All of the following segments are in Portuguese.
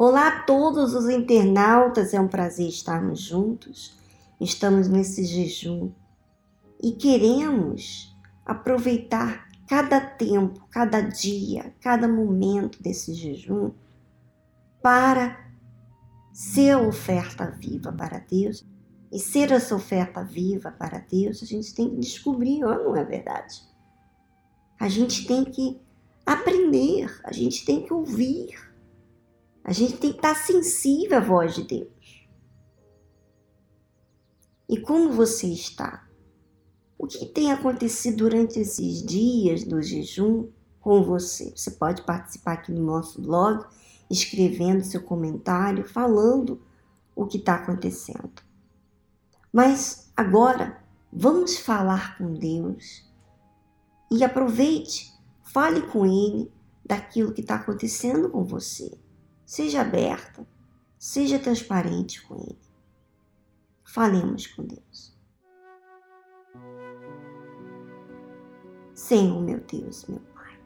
Olá a todos os internautas, é um prazer estarmos juntos. Estamos nesse jejum e queremos aproveitar cada tempo, cada dia, cada momento desse jejum para ser oferta viva para Deus. E ser essa oferta viva para Deus, a gente tem que descobrir, não é verdade? A gente tem que aprender, a gente tem que ouvir, a gente tem que estar sensível à voz de Deus. E como você está? O que tem acontecido durante esses dias do jejum com você? Você pode participar aqui no nosso blog, escrevendo seu comentário, falando o que está acontecendo. Mas agora, vamos falar com Deus e aproveite, fale com Ele daquilo que está acontecendo com você. Seja aberta, seja transparente com Ele. Falemos com Deus. Senhor, meu Deus, meu Pai.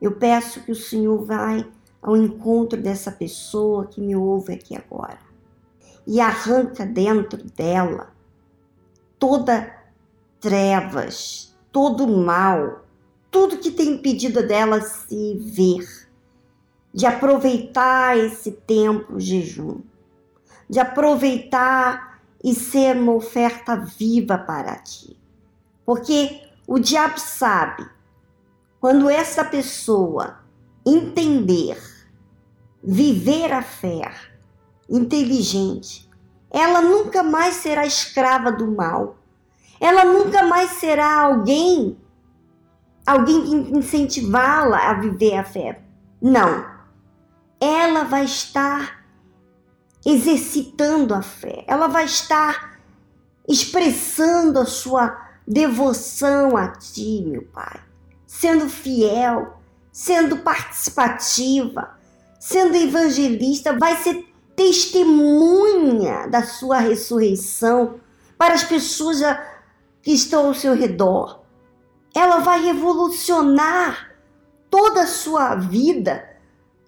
Eu peço que o Senhor vai ao encontro dessa pessoa que me ouve aqui agora e arranca dentro dela toda trevas, todo mal, tudo que tem impedido dela se ver, de aproveitar esse tempo jejum, de aproveitar e ser uma oferta viva para ti. Porque o diabo sabe, quando essa pessoa entender, viver a fé inteligente, ela nunca mais será escrava do mal. Ela nunca mais será alguém alguém que incentivá-la a viver a fé. Não. Ela vai estar exercitando a fé. Ela vai estar expressando a sua devoção a Ti, meu Pai, sendo fiel, sendo participativa, sendo evangelista, vai ser testemunha da Sua ressurreição para as pessoas que estão ao seu redor. Ela vai revolucionar toda a sua vida,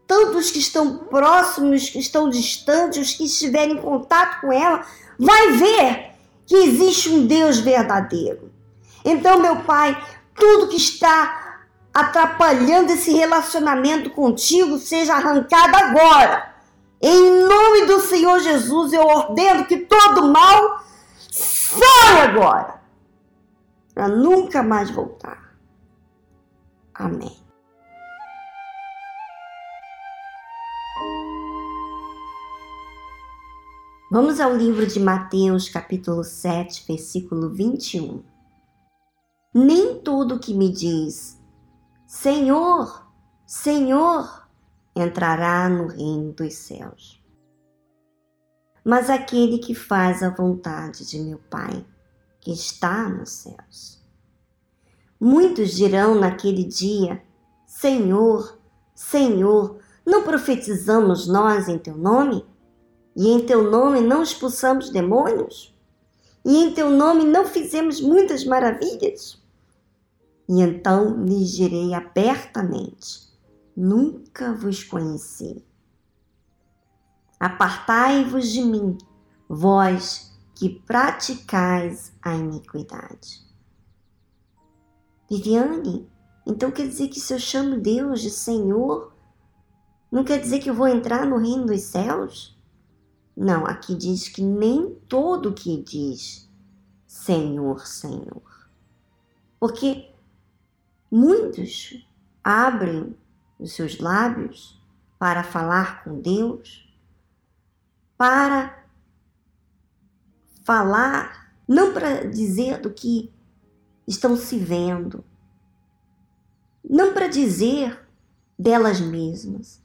tanto os que estão próximos, os que estão distantes, os que estiverem em contato com ela, vai ver que existe um Deus verdadeiro. Então, meu Pai, tudo que está atrapalhando esse relacionamento contigo seja arrancado agora. Em nome do Senhor Jesus, eu ordeno que todo mal saia agora, para nunca mais voltar. Amém. Vamos ao livro de Mateus, capítulo 7, versículo 21. Nem tudo que me diz Senhor, Senhor, entrará no reino dos céus, mas aquele que faz a vontade de meu Pai, que está nos céus. Muitos dirão naquele dia: Senhor, Senhor, não profetizamos nós em teu nome? E em teu nome não expulsamos demônios? E em teu nome não fizemos muitas maravilhas? E então lhes direi abertamente: Nunca vos conheci. Apartai-vos de mim, vós que praticais a iniquidade. Viviane, então quer dizer que se eu chamo Deus de Senhor, não quer dizer que eu vou entrar no reino dos céus? Não, aqui diz que nem todo que diz Senhor, Senhor. Porque muitos abrem os seus lábios para falar com Deus, para falar, não para dizer do que estão se vendo, não para dizer delas mesmas,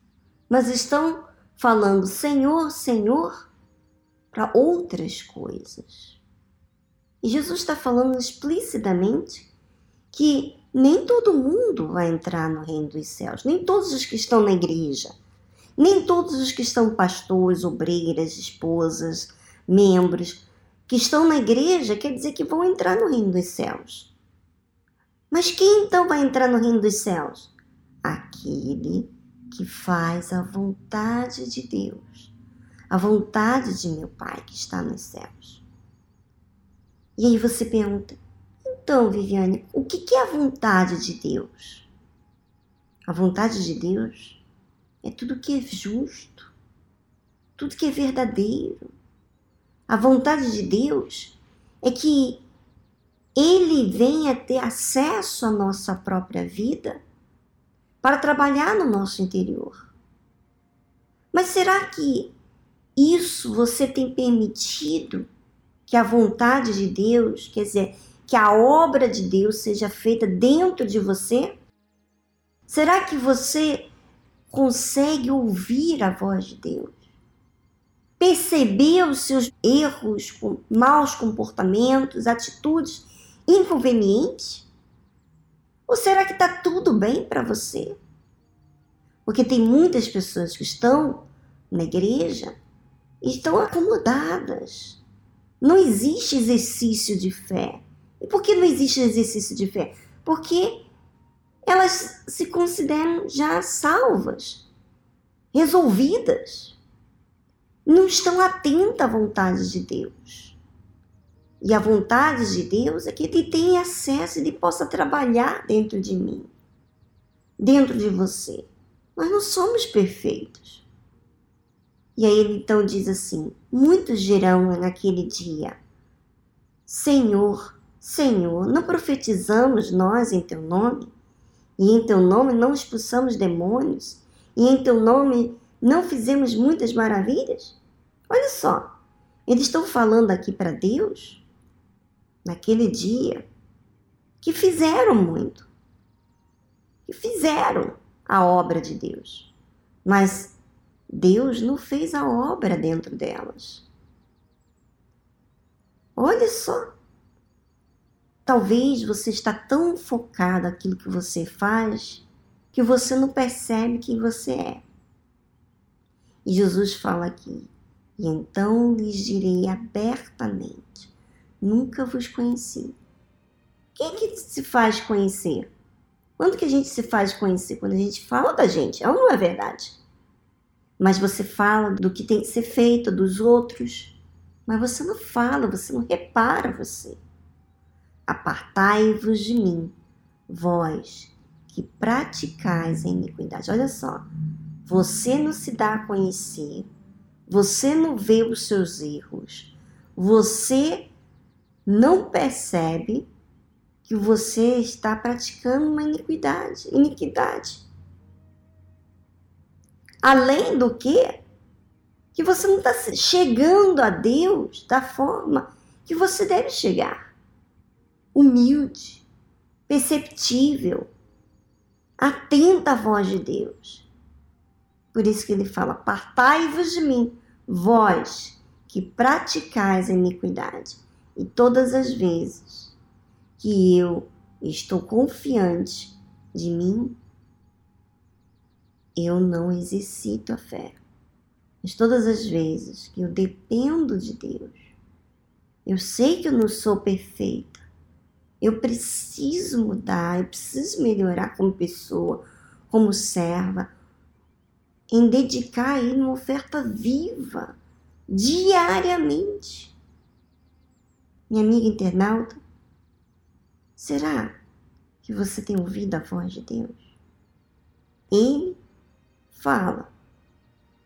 mas estão falando Senhor, Senhor para outras coisas. E Jesus está falando explicitamente que nem todo mundo vai entrar no reino dos céus, nem todos os que estão na igreja, nem todos os que estão pastores, obreiras, esposas, membros, que estão na igreja, quer dizer que vão entrar no reino dos céus. Mas quem então vai entrar no reino dos céus? Aquele que faz a vontade de Deus, a vontade de meu Pai que está nos céus. E aí você pergunta, então, Viviane, o que é a vontade de Deus? A vontade de Deus é tudo que é justo, tudo que é verdadeiro. A vontade de Deus é que Ele venha ter acesso à nossa própria vida para trabalhar no nosso interior. Mas será que isso você tem permitido que a vontade de Deus, quer dizer, que a obra de Deus seja feita dentro de você? Será que você consegue ouvir a voz de Deus? Perceber os seus erros, maus comportamentos, atitudes inconvenientes? Ou será que está tudo bem para você? Porque tem muitas pessoas que estão na igreja estão acomodadas. Não existe exercício de fé. E por que não existe exercício de fé? Porque elas se consideram já salvas, resolvidas. Não estão atentas à vontade de Deus. E a vontade de Deus é que Ele tenha acesso, Ele possa trabalhar dentro de mim, dentro de você. Nós não somos perfeitos. E aí ele então diz assim: Muitos dirão naquele dia: Senhor, Senhor, não profetizamos nós em teu nome? E em teu nome não expulsamos demônios? E em teu nome não fizemos muitas maravilhas? Olha só, eles estão falando aqui para Deus naquele dia que fizeram muito, que fizeram a obra de Deus, mas Deus não fez a obra dentro delas. Olha só. Talvez você está tão focado naquilo que você faz que você não percebe quem você é. E Jesus fala aqui: e então lhes direi abertamente: Nunca vos conheci. Quem que se faz conhecer? Quando que a gente se faz conhecer? Quando a gente fala da gente, é ou não é verdade? Mas você fala do que tem que ser feito, dos outros, mas você não fala, você não repara você. Apartai-vos de mim, vós que praticais a iniquidade. Olha só, você não se dá a conhecer, você não vê os seus erros, você não percebe que você está praticando uma iniquidade, iniquidade. Além do que, que você não está chegando a Deus da forma que você deve chegar. Humilde, perceptível, atenta à voz de Deus. Por isso que ele fala: Partai-vos de mim, vós que praticais a iniquidade. E todas as vezes que eu estou confiante de mim, eu não exercito a fé. Mas todas as vezes que eu dependo de Deus, eu sei que eu não sou perfeita. Eu preciso mudar, eu preciso melhorar como pessoa, como serva, em dedicar uma oferta viva, diariamente minha amiga internauta, será que você tem ouvido a voz de Deus? Ele fala,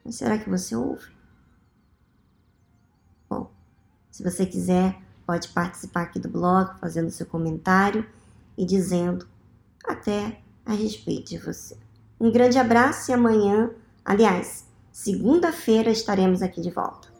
mas será que você ouve? Bom, se você quiser, pode participar aqui do blog, fazendo seu comentário e dizendo até a respeito de você. Um grande abraço e amanhã, aliás, segunda-feira estaremos aqui de volta.